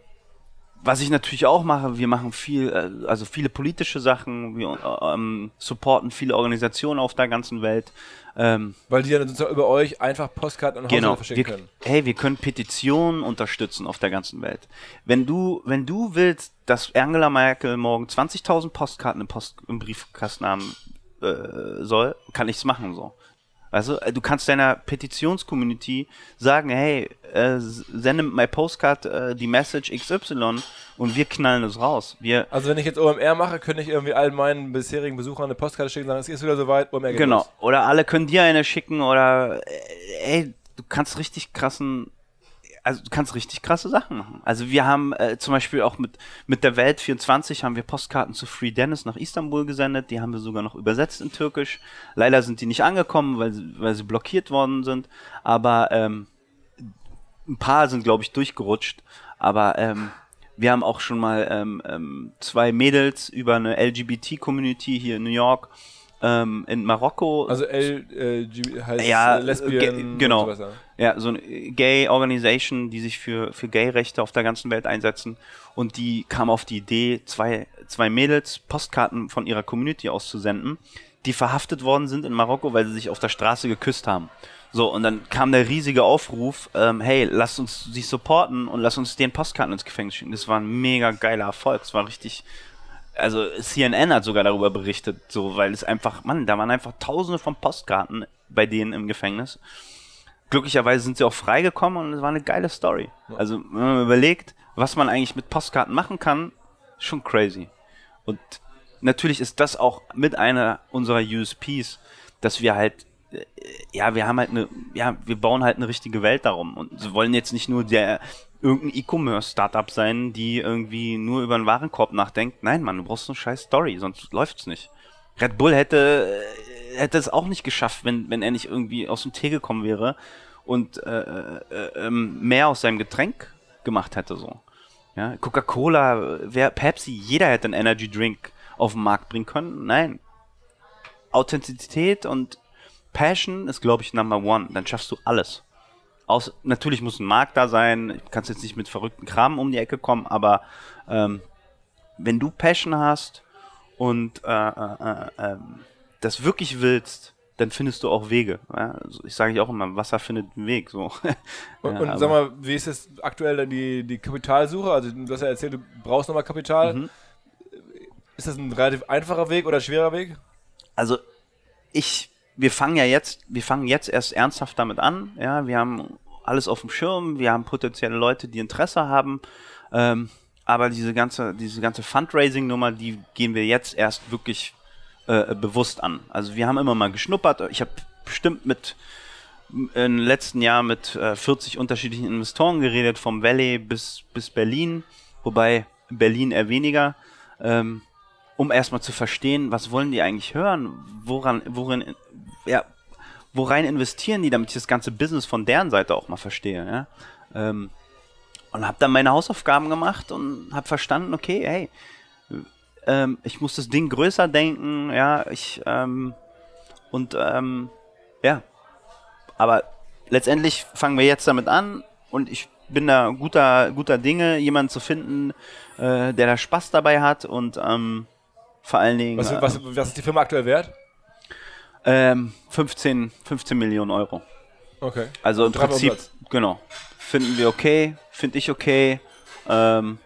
was ich natürlich auch mache, wir machen viel, äh, also viele politische Sachen, wir ähm, supporten viele Organisationen auf der ganzen Welt. Ähm, Weil die dann sozusagen über euch einfach Postkarten an Haushalte genau. verschicken Wir, können. hey, wir können Petitionen unterstützen auf der ganzen Welt. Wenn du, wenn du willst, dass Angela Merkel morgen 20.000 Postkarten im, Post, im Briefkasten haben äh, soll, kann ich's machen so. Also du kannst deiner Petitionscommunity sagen, hey, äh, sende my Postcard äh, die Message XY und wir knallen es raus. Wir also wenn ich jetzt OMR mache, könnte ich irgendwie all meinen bisherigen Besuchern eine Postkarte schicken und sagen, es ist wieder soweit, OMR geht Genau. Los. Oder alle können dir eine schicken oder äh, ey, du kannst richtig krassen also du kannst richtig krasse Sachen machen. Also wir haben äh, zum Beispiel auch mit, mit der Welt 24 haben wir Postkarten zu Free Dennis nach Istanbul gesendet. Die haben wir sogar noch übersetzt in Türkisch. Leider sind die nicht angekommen, weil sie, weil sie blockiert worden sind. Aber ähm, ein paar sind, glaube ich, durchgerutscht. Aber ähm, wir haben auch schon mal ähm, ähm, zwei Mädels über eine LGBT-Community hier in New York ähm, in Marokko. Also L äh, heißt ja, Lesbian. Genau. Sowas, ja. ja, so eine Gay Organisation, die sich für, für Gay-Rechte auf der ganzen Welt einsetzen. Und die kam auf die Idee, zwei, zwei Mädels Postkarten von ihrer Community auszusenden, die verhaftet worden sind in Marokko, weil sie sich auf der Straße geküsst haben. So, und dann kam der riesige Aufruf, ähm, hey, lasst uns sie supporten und lasst uns den Postkarten ins Gefängnis schicken. Das war ein mega geiler Erfolg. Es war richtig, also CNN hat sogar darüber berichtet, so, weil es einfach, Mann, da waren einfach tausende von Postkarten bei denen im Gefängnis. Glücklicherweise sind sie auch freigekommen und es war eine geile Story. Also, wenn man überlegt, was man eigentlich mit Postkarten machen kann, schon crazy. Und natürlich ist das auch mit einer unserer USPs, dass wir halt äh, ja, wir haben halt eine, ja, wir bauen halt eine richtige Welt darum und wollen jetzt nicht nur der irgendein E-Commerce-Startup sein, die irgendwie nur über einen Warenkorb nachdenkt. Nein, Mann, du brauchst eine scheiß Story, sonst läuft's nicht. Red Bull hätte, äh, hätte es auch nicht geschafft, wenn, wenn er nicht irgendwie aus dem Tee gekommen wäre und äh, äh, ähm, mehr aus seinem Getränk gemacht hätte, so. Ja, Coca-Cola, Pepsi, jeder hätte einen Energy Drink auf den Markt bringen können. Nein. Authentizität und Passion ist, glaube ich, Number One. Dann schaffst du alles. Aus, natürlich muss ein Markt da sein. Kannst jetzt nicht mit verrückten Kram um die Ecke kommen, aber ähm, wenn du Passion hast und äh, äh, äh, das wirklich willst, dann findest du auch Wege. Ja? Also ich sage auch immer, Wasser findet einen Weg. So. und, ja, und sag mal, wie ist es aktuell die, die Kapitalsuche? Also du hast ja erzählt, du brauchst nochmal Kapital. Mhm. Ist das ein relativ einfacher Weg oder schwerer Weg? Also ich wir fangen ja jetzt, wir fangen jetzt erst ernsthaft damit an. Ja, wir haben alles auf dem Schirm, wir haben potenzielle Leute, die Interesse haben. Ähm, aber diese ganze, diese ganze Fundraising-Nummer, die gehen wir jetzt erst wirklich äh, bewusst an. Also wir haben immer mal geschnuppert. Ich habe bestimmt mit im letzten Jahr mit äh, 40 unterschiedlichen Investoren geredet, vom Valley bis, bis Berlin, wobei Berlin eher weniger. Ähm, um erstmal zu verstehen, was wollen die eigentlich hören, woran, worin, ja, worein investieren die, damit ich das ganze Business von deren Seite auch mal verstehe, ja. Ähm, und habe dann meine Hausaufgaben gemacht und habe verstanden, okay, hey, ähm, ich muss das Ding größer denken, ja, ich, ähm, und, ähm, ja, aber letztendlich fangen wir jetzt damit an und ich bin da guter, guter Dinge, jemanden zu finden, äh, der da Spaß dabei hat und, ähm, vor allen Dingen. Was, was, ähm, was ist die Firma aktuell wert? Ähm, 15, 15 Millionen Euro. Okay. Also im Prinzip, genau. Finden wir okay, finde ich okay. Ähm,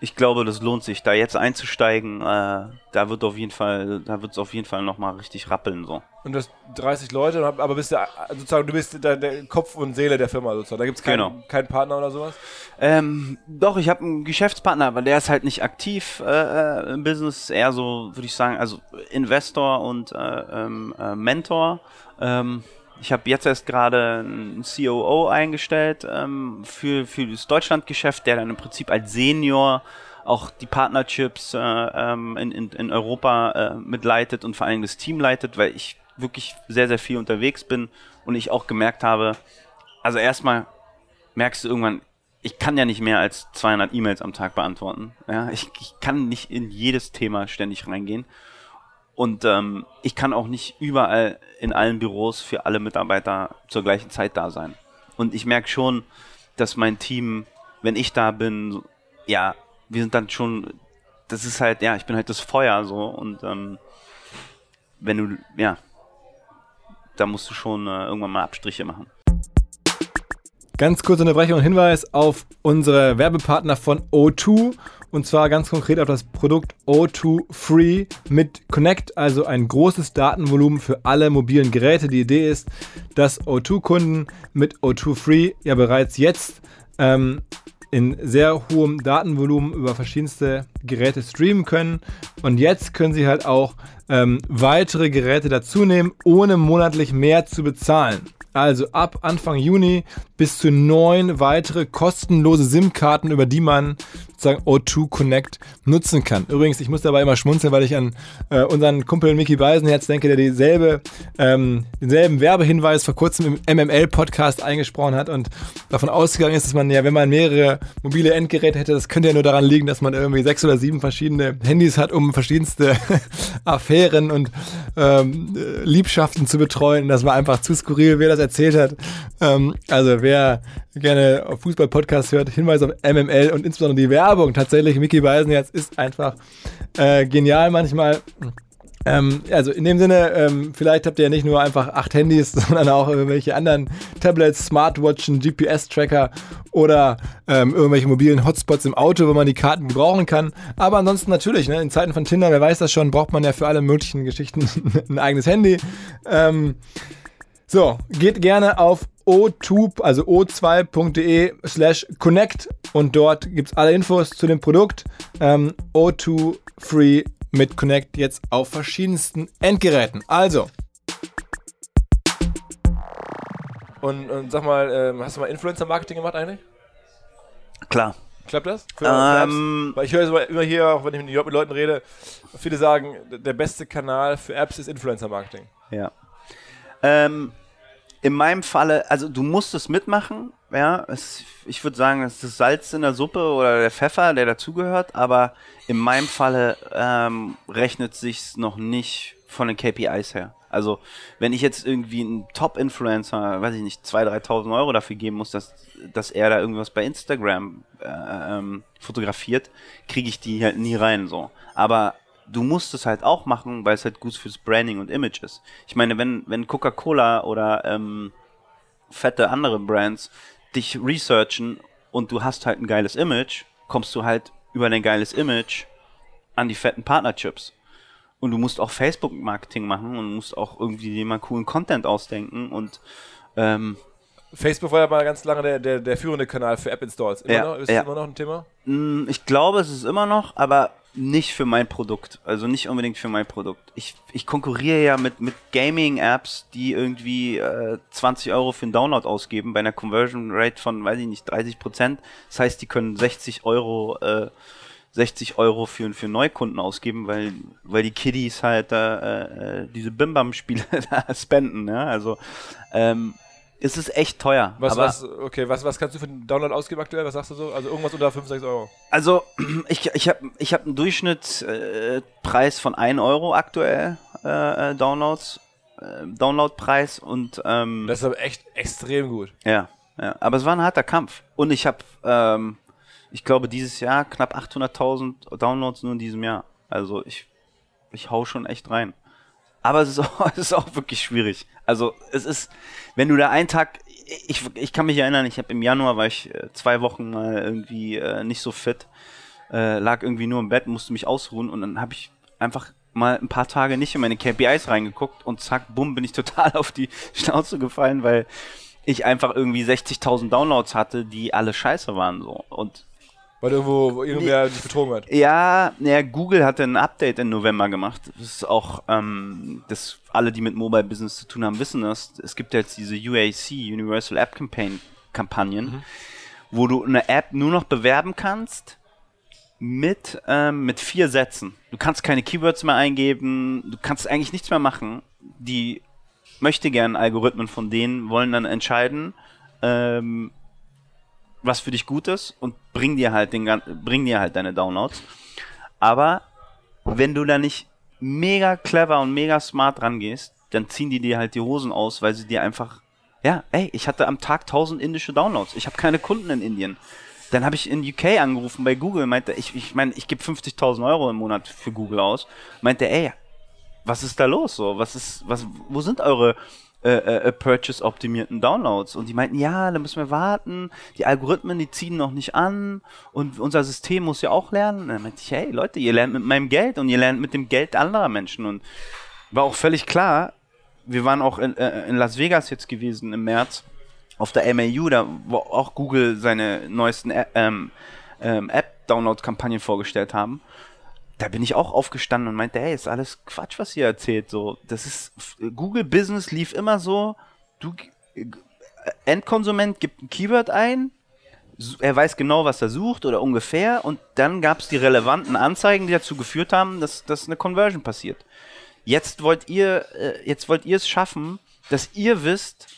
ich glaube, das lohnt sich, da jetzt einzusteigen. Äh, da wird auf jeden Fall, da wird es auf jeden Fall nochmal richtig rappeln so. Und das 30 Leute, aber bist du sozusagen, du bist der, der Kopf und Seele der Firma sozusagen. Da gibt es keinen, genau. keinen Partner oder sowas? Ähm, doch, ich habe einen Geschäftspartner, aber der ist halt nicht aktiv äh, äh im Business, eher so, würde ich sagen, also Investor und äh, ähm, äh, Mentor. Ähm, ich habe jetzt erst gerade einen COO eingestellt ähm, für, für das Deutschlandgeschäft, der dann im Prinzip als Senior auch die Partnerships äh, ähm, in, in, in Europa äh, mitleitet und vor allem das Team leitet, weil ich wirklich sehr, sehr viel unterwegs bin und ich auch gemerkt habe, also erstmal merkst du irgendwann, ich kann ja nicht mehr als 200 E-Mails am Tag beantworten. Ja, ich, ich kann nicht in jedes Thema ständig reingehen. Und ähm, ich kann auch nicht überall in allen Büros für alle Mitarbeiter zur gleichen Zeit da sein. Und ich merke schon, dass mein Team, wenn ich da bin, ja, wir sind dann schon, das ist halt, ja, ich bin halt das Feuer so und ähm, wenn du, ja, da musst du schon äh, irgendwann mal Abstriche machen. Ganz kurze Unterbrechung und Hinweis auf unsere Werbepartner von O2 und zwar ganz konkret auf das Produkt O2 Free mit Connect, also ein großes Datenvolumen für alle mobilen Geräte. Die Idee ist, dass O2-Kunden mit O2 Free ja bereits jetzt ähm, in sehr hohem Datenvolumen über verschiedenste Geräte streamen können. Und jetzt können sie halt auch ähm, weitere Geräte dazu nehmen, ohne monatlich mehr zu bezahlen. Also ab Anfang Juni bis zu neun weitere kostenlose SIM-Karten, über die man sozusagen O2 Connect nutzen kann. Übrigens, ich muss dabei immer schmunzeln, weil ich an äh, unseren Kumpel Mickey Beisenherz denke, der dieselbe, ähm, denselben Werbehinweis vor kurzem im MML-Podcast eingesprochen hat und davon ausgegangen ist, dass man ja, wenn man mehrere mobile Endgeräte hätte, das könnte ja nur daran liegen, dass man irgendwie sechs oder sieben verschiedene Handys hat, um verschiedenste Affären und ähm, Liebschaften zu betreuen. Das war einfach zu skurril, wer das erzählt hat. Ähm, also wer gerne Fußball-Podcast hört, Hinweis auf MML und insbesondere die Werbung. Tatsächlich, Mickey Beisenherz ist einfach äh, genial manchmal. Ähm, also in dem Sinne, ähm, vielleicht habt ihr ja nicht nur einfach acht Handys, sondern auch irgendwelche anderen Tablets, Smartwatchen, GPS-Tracker oder ähm, irgendwelche mobilen Hotspots im Auto, wo man die Karten gebrauchen kann. Aber ansonsten natürlich, ne, in Zeiten von Tinder, wer weiß das schon, braucht man ja für alle möglichen Geschichten ein eigenes Handy. Ähm, so, geht gerne auf o2, also o2.de slash connect und dort gibt es alle Infos zu dem Produkt. Ähm, O2 Free mit Connect jetzt auf verschiedensten Endgeräten. Also. Und, und sag mal, ähm, hast du mal Influencer-Marketing gemacht eigentlich? Klar. Klappt das? Für, Ähm, Weil ich höre immer hier, auch wenn ich mit Leuten rede, viele sagen, der beste Kanal für Apps ist Influencer-Marketing. Ja. Ähm, in meinem Falle, also du musst es mitmachen, ja. Es, ich würde sagen, es ist das Salz in der Suppe oder der Pfeffer, der dazugehört, aber in meinem Falle ähm, rechnet sich's noch nicht von den KPIs her. Also, wenn ich jetzt irgendwie einen Top-Influencer, weiß ich nicht, 2.000, 3.000 Euro dafür geben muss, dass, dass er da irgendwas bei Instagram äh, ähm, fotografiert, kriege ich die halt nie rein, so. Aber du musst es halt auch machen, weil es halt gut fürs Branding und Image ist. Ich meine, wenn, wenn Coca-Cola oder ähm, fette andere Brands dich researchen und du hast halt ein geiles Image, kommst du halt über dein geiles Image an die fetten Partnerchips. Und du musst auch Facebook-Marketing machen und musst auch irgendwie dir mal coolen Content ausdenken und ähm, Facebook war ja mal ganz lange der, der, der führende Kanal für App-Installs. Immer Ja, noch? Ist ja. das immer noch ein Thema? Mm, Ich glaube, es ist immer noch, aber nicht für mein Produkt. Also nicht unbedingt für mein Produkt. Ich, ich konkurriere ja mit, mit Gaming-Apps, die irgendwie äh, 20 Euro für einen Download ausgeben, bei einer Conversion Rate von, weiß ich nicht, 30 Prozent. Das heißt, die können 60 Euro, äh, 60 Euro für, für Neukunden ausgeben, weil, weil die Kiddies halt äh, äh, diese Bimbam-Spiele da spenden. Ne? Also ähm, es ist echt teuer. Was, was, okay, was, was kannst du für den Download ausgeben aktuell? Was sagst du so? Also irgendwas unter 5, 6 Euro. Also, ich, ich habe ich hab einen Durchschnittspreis äh, von 1 Euro aktuell, äh, äh, Downloads, äh, Downloadpreis und ähm, Das ist aber echt extrem gut. ja, ja, aber es war ein harter Kampf. Und ich habe, ähm, ich glaube, dieses Jahr knapp 800.000 Downloads nur in diesem Jahr. Also ich, ich hau schon echt rein. Aber es ist auch, es ist auch wirklich schwierig. Also es ist, wenn du da einen Tag, ich, ich kann mich erinnern, ich habe im Januar war ich äh, zwei Wochen mal irgendwie äh, nicht so fit, äh, lag irgendwie nur im Bett, musste mich ausruhen und dann habe ich einfach mal ein paar Tage nicht in meine KPIs reingeguckt und zack, bumm, bin ich total auf die Schnauze gefallen, weil ich einfach irgendwie 60.000 Downloads hatte, die alle scheiße waren so und Weil irgendwo wo irgendwer dich betrogen hat. ja, ja, Google hatte ein Update im November gemacht. Das ist auch, ähm, das alle, die mit Mobile Business zu tun haben, wissen das. Es gibt jetzt diese UAC, Universal App Campaign Kampagnen, wo du eine App nur noch bewerben kannst mit, ähm, mit vier Sätzen. Du kannst keine Keywords mehr eingeben, du kannst eigentlich nichts mehr machen. Die möchte gern Algorithmen von denen wollen dann entscheiden, ähm, was für dich gut ist und bring dir halt den bring dir halt deine Downloads. Aber wenn du da nicht mega clever und mega smart rangehst, dann ziehen die dir halt die Hosen aus, weil sie dir einfach ja, ey, ich hatte am Tag 1000 indische Downloads. Ich habe keine Kunden in Indien. Dann habe ich in UK angerufen bei Google, meinte, ich ich meine, ich gebe 50.000 Euro im Monat für Google aus. Meinte, ey, was ist da los so? Was ist was wo sind eure äh, äh, Purchase-optimierten Downloads. Und die meinten, ja, da müssen wir warten, die Algorithmen, die ziehen noch nicht an und unser System muss ja auch lernen. Und dann meinte ich, hey Leute, ihr lernt mit meinem Geld und ihr lernt mit dem Geld anderer Menschen. Und war auch völlig klar, wir waren auch in, äh, in Las Vegas jetzt gewesen im März auf der MAU, da wo auch Google seine neuesten ähm, ähm, App-Download-Kampagnen vorgestellt haben da bin ich auch aufgestanden und meinte, hey, ist alles Quatsch, was ihr erzählt. So, das ist Google Business lief immer so, du Endkonsument gibt ein Keyword ein, er weiß genau, was er sucht oder ungefähr und dann gab es die relevanten Anzeigen, die dazu geführt haben, dass, dass eine Conversion passiert. Jetzt wollt ihr, äh, jetzt wollt ihr es schaffen, dass ihr wisst,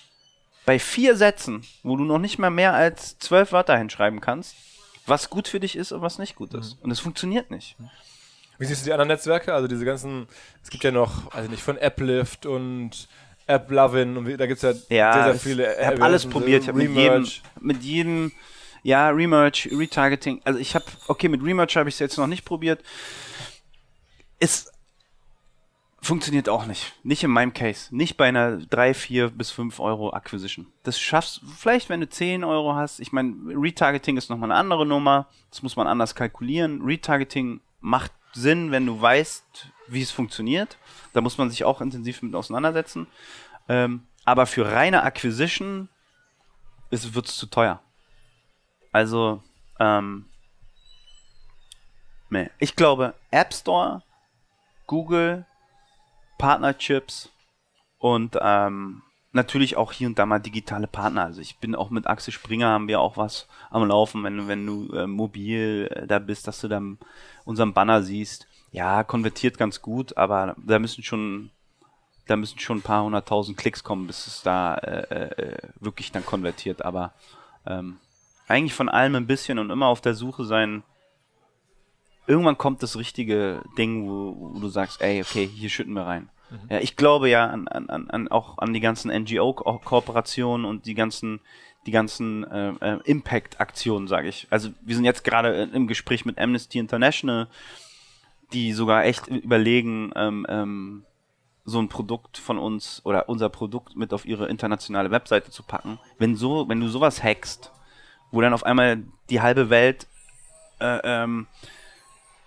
bei vier Sätzen, wo du noch nicht mal mehr als zwölf Wörter hinschreiben kannst, was gut für dich ist und was nicht gut ist. Mhm. Und es funktioniert nicht. Wie siehst du die anderen Netzwerke? Also diese ganzen, es gibt ja noch, also nicht von Applift und AppLovin und da gibt es ja, ja, sehr, sehr viele. Ich habe alles probiert. Ich habe mit jedem, mit jedem, ja, Remerge, Retargeting. Also ich habe, okay, mit Remerge habe ich es jetzt noch nicht probiert. Es funktioniert auch nicht. Nicht in meinem Case. Nicht bei einer 3, 4 bis 5 Euro Acquisition. Das schaffst du vielleicht, wenn du 10 Euro hast. Ich meine, Retargeting ist nochmal eine andere Nummer. Das muss man anders kalkulieren. Retargeting macht Sinn, wenn du weißt, wie es funktioniert. Da muss man sich auch intensiv mit auseinandersetzen. Ähm, aber für reine Acquisition wird es zu teuer. Also, ähm, nee. ich glaube, App Store, Google, Partnerchips und ähm, natürlich auch hier und da mal digitale Partner. Also ich bin auch mit Axel Springer haben wir auch was am Laufen, wenn, wenn du äh, mobil äh, da bist, dass du dann unseren Banner siehst. Ja, konvertiert ganz gut, aber da müssen schon da müssen schon ein paar hunderttausend Klicks kommen, bis es da äh, äh, wirklich dann konvertiert. Aber ähm, eigentlich von allem ein bisschen und immer auf der Suche sein. Irgendwann kommt das richtige Ding, wo, wo du sagst, ey, okay, hier schütten wir rein. Mhm. Ja, ich glaube ja an, an, an, auch an die ganzen NGO-Kooperationen und die ganzen, die ganzen äh, äh, Impact-Aktionen, sage ich. Also wir sind jetzt gerade im Gespräch mit Amnesty International, die sogar echt überlegen, ähm, ähm, so ein Produkt von uns oder unser Produkt mit auf ihre internationale Webseite zu packen. Wenn so, wenn du sowas hackst, wo dann auf einmal die halbe Welt äh, ähm,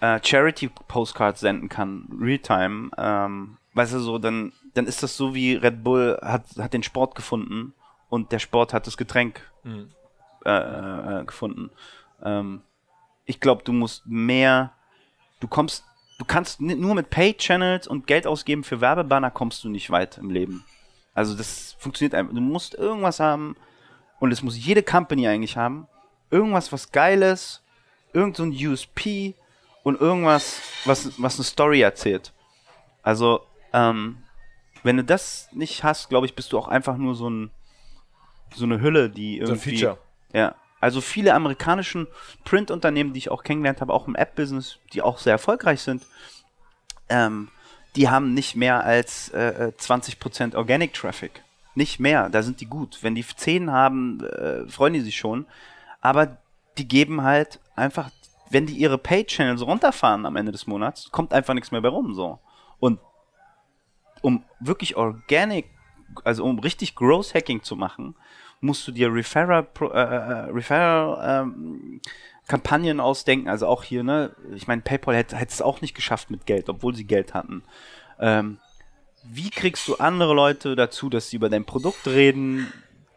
äh, Charity Postcards senden kann, Realtime, ähm, weißt du so, dann, dann ist das so wie Red Bull hat, hat den Sport gefunden und der Sport hat das Getränk mhm. äh, äh, gefunden. Ähm, ich glaube, du musst mehr, du kommst, du kannst nur mit Paid Channels und Geld ausgeben für Werbebanner kommst du nicht weit im Leben. Also das funktioniert einfach. Du musst irgendwas haben und es muss jede Company eigentlich haben. Irgendwas, was Geiles, irgend so ein USP und irgendwas, was, was eine Story erzählt. Also ähm, wenn du das nicht hast, glaube ich, bist du auch einfach nur so, ein, so eine Hülle, die irgendwie. So ein Feature. Ja. Also viele amerikanischen Print-Unternehmen, die ich auch kennengelernt habe, auch im App-Business, die auch sehr erfolgreich sind, ähm, die haben nicht mehr als äh, 20% äh, Organic Traffic. Nicht mehr, da sind die gut. Wenn die 10 haben, äh, freuen die sich schon. Aber die geben halt einfach, wenn die ihre Pay-Channels runterfahren am Ende des Monats, kommt einfach nichts mehr bei rum. So. Und um wirklich organic, also um richtig Growth Hacking zu machen, musst du dir Referral, äh, äh, Referral ähm, Kampagnen ausdenken. Also auch hier, ne, ich meine, PayPal hätte es auch nicht geschafft mit Geld, obwohl sie Geld hatten. Ähm, wie kriegst du andere Leute dazu, dass sie über dein Produkt reden?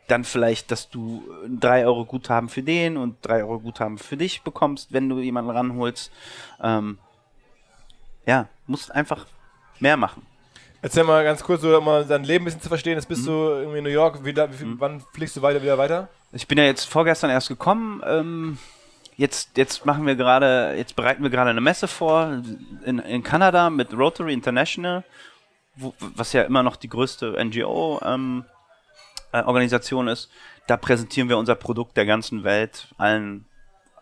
Dann vielleicht, dass du 3 Euro Guthaben für den und 3 Euro Guthaben für dich bekommst, wenn du jemanden ranholst. Ähm, ja, musst einfach mehr machen. Erzähl mal ganz kurz, so, um mal dein Leben ein bisschen zu verstehen. Jetzt bist mhm. du irgendwie in New York. Wie, wie, mhm. Wann fliegst du weiter, wieder weiter? Ich bin ja jetzt vorgestern erst gekommen. Ähm, jetzt, jetzt machen wir gerade, jetzt bereiten wir gerade eine Messe vor in, in Kanada mit Rotary International, wo, was ja immer noch die größte NGO-Organisation ähm, äh, ist. Da präsentieren wir unser Produkt der ganzen Welt, allen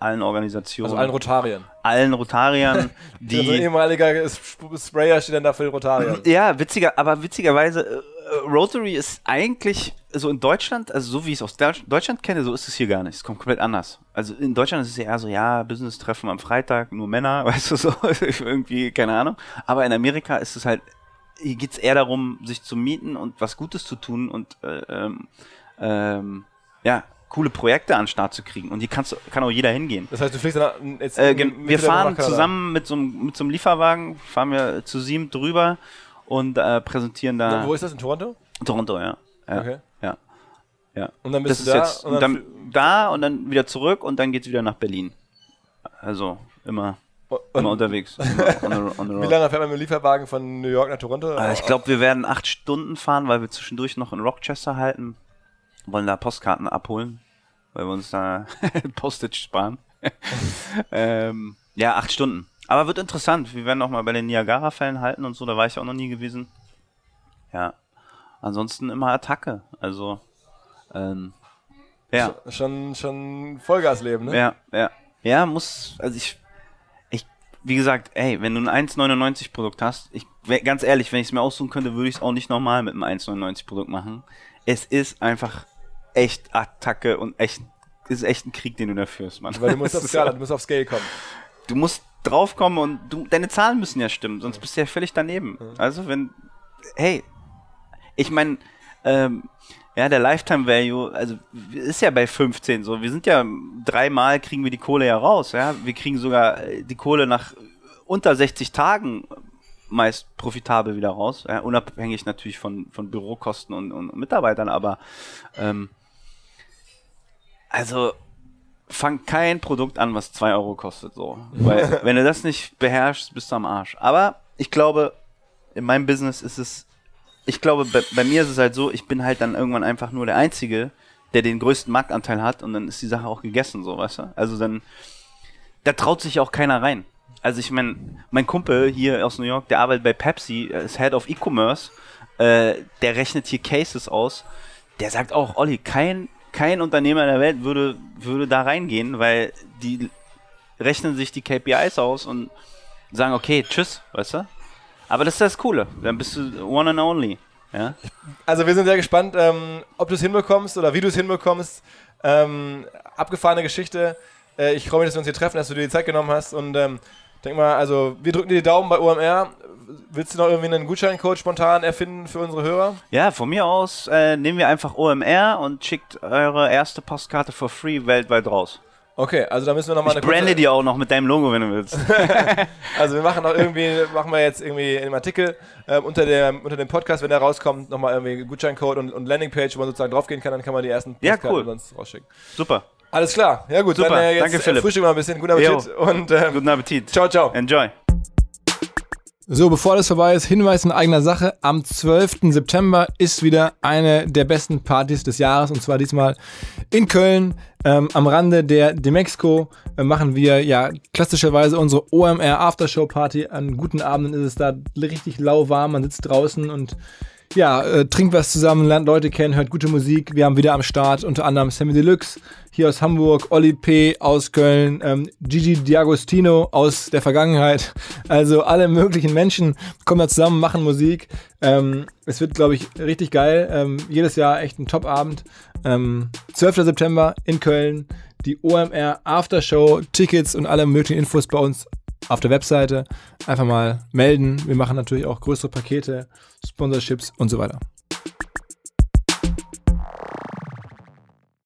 allen Organisationen. Also allen Rotariern. Allen Rotariern, die. Also ein ehemaliger Sprayer steht dann da für den Rotarier. Ja, witziger, aber witzigerweise, äh, Rotary ist eigentlich so in Deutschland, also so wie ich es aus Deutschland kenne, so ist es hier gar nicht. Es kommt komplett anders. Also in Deutschland ist es eher so, ja, Business-Treffen am Freitag, nur Männer, weißt du so, irgendwie, keine Ahnung. Aber in Amerika ist es halt hier geht's eher darum, sich zu mieten und was Gutes zu tun und äh, ähm, ähm, ja, coole Projekte an den Start zu kriegen. Und hier kannst, kann auch jeder hingehen. Das heißt, du fliegst dann jetzt Äh, wir fahren zusammen mit so, einem, mit so einem Lieferwagen, fahren wir zu sieben drüber und äh, präsentieren da Wo ist das? In Toronto? Toronto, ja. ja. Okay. Ja. Ja. Und dann Das bist ist du da jetzt und dann, dann, da und dann wieder zurück und dann geht's wieder nach Berlin. Also immer, und, immer unterwegs. On the, on the wie lange fährt man mit dem Lieferwagen von New York nach Toronto? Äh, Ich glaube, wir werden acht Stunden fahren, weil wir zwischendurch noch in Rochester halten. Wollen da Postkarten abholen, weil wir uns da Postage sparen. ähm, ja, acht Stunden. Aber wird interessant. Wir werden auch mal bei den Niagara-Fällen halten und so. Da war ich auch noch nie gewesen. Ja. Ansonsten immer Attacke. Also, ähm, ja. Schon, schon Vollgasleben, ne? Ja, ja. Ja, muss, also ich, ich, wie gesagt, ey, wenn du ein 1,99 Produkt hast, ich, ganz ehrlich, wenn ich es mir aussuchen könnte, würde ich es auch nicht nochmal mit einem 1,99 Produkt machen. Es ist einfach echt Attacke und echt, ist echt ein Krieg, den du da führst, Mann. Weil du musst auf auch- du musst auf Scale kommen. du musst draufkommen und du, deine Zahlen müssen ja stimmen, sonst bist du ja völlig daneben. Also wenn, hey, ich meine, ähm, ja, der Lifetime Value, also ist ja bei 15 so. Wir sind ja dreimal kriegen wir die Kohle ja raus, ja. Wir kriegen sogar äh, die Kohle nach unter 60 Tagen meist profitabel wieder raus, ja, unabhängig natürlich von, von Bürokosten und, und Mitarbeitern, aber ähm, also fang kein Produkt an, was 2 Euro kostet, so. Weil, wenn du das nicht beherrschst, bist du am Arsch. Aber ich glaube, in meinem Business ist es, ich glaube, bei, bei mir ist es halt so, ich bin halt dann irgendwann einfach nur der Einzige, der den größten Marktanteil hat und dann ist die Sache auch gegessen, so, weißt du? Also dann, da traut sich auch keiner rein. Also ich meine, mein Kumpel hier aus New York, der arbeitet bei Pepsi, ist Head of E-Commerce, äh, der rechnet hier Cases aus. Der sagt auch, Olli, kein, kein Unternehmer in der Welt würde, würde da reingehen, weil die rechnen sich die KPIs aus und sagen, okay, tschüss, weißt du? Aber das ist das Coole. Dann bist du one and only. Ja? Also wir sind sehr gespannt, ähm, ob du es hinbekommst oder wie du es hinbekommst. Ähm, abgefahrene Geschichte. Äh, ich freue mich, dass wir uns hier treffen, dass du dir die Zeit genommen hast und ähm, denk mal, also wir drücken dir die Daumen bei OMR. Willst du noch irgendwie einen Gutscheincode spontan erfinden für unsere Hörer? Ja, von mir aus äh, nehmen wir einfach OMR und schickt eure erste Postkarte for free weltweit raus. Okay, also da müssen wir nochmal Ich brande die auch noch mit deinem Logo, wenn du willst. Also wir machen noch irgendwie, machen wir jetzt irgendwie in dem Artikel ähm, unter, der, unter dem Podcast, wenn der rauskommt, nochmal irgendwie Gutscheincode und, und Landingpage, wo man sozusagen draufgehen kann, dann kann man die ersten Ja, Postkarten cool. sonst rausschicken. Super. Alles klar, ja gut, Super, dann äh, jetzt danke, Philipp. äh, Frühstück mal ein bisschen, guten Appetit und ähm, Guten Appetit. ciao, ciao. Enjoy. So, bevor das vorbei ist, Hinweis in eigener Sache. Am 12. September ist wieder eine der besten Partys des Jahres und zwar diesmal in Köln. Ähm, am Rande der Demexco äh, machen wir ja klassischerweise unsere OMR Aftershow Party. An guten Abenden ist es da richtig lauwarm, man sitzt draußen und ja, äh, trinkt was zusammen, lernt Leute kennen, hört gute Musik. Wir haben wieder am Start unter anderem Sammy Deluxe hier aus Hamburg, Olli P. aus Köln, ähm, Gigi Diagostino aus der Vergangenheit. Also alle möglichen Menschen kommen da zusammen, machen Musik. Ähm, es wird, glaube ich, richtig geil. Ähm, jedes Jahr echt ein Top-Abend. Ähm, 12. September in Köln. Die OMR Aftershow, Tickets und alle möglichen Infos bei uns auf der Webseite. Einfach mal melden. Wir machen natürlich auch größere Pakete, Sponsorships und so weiter.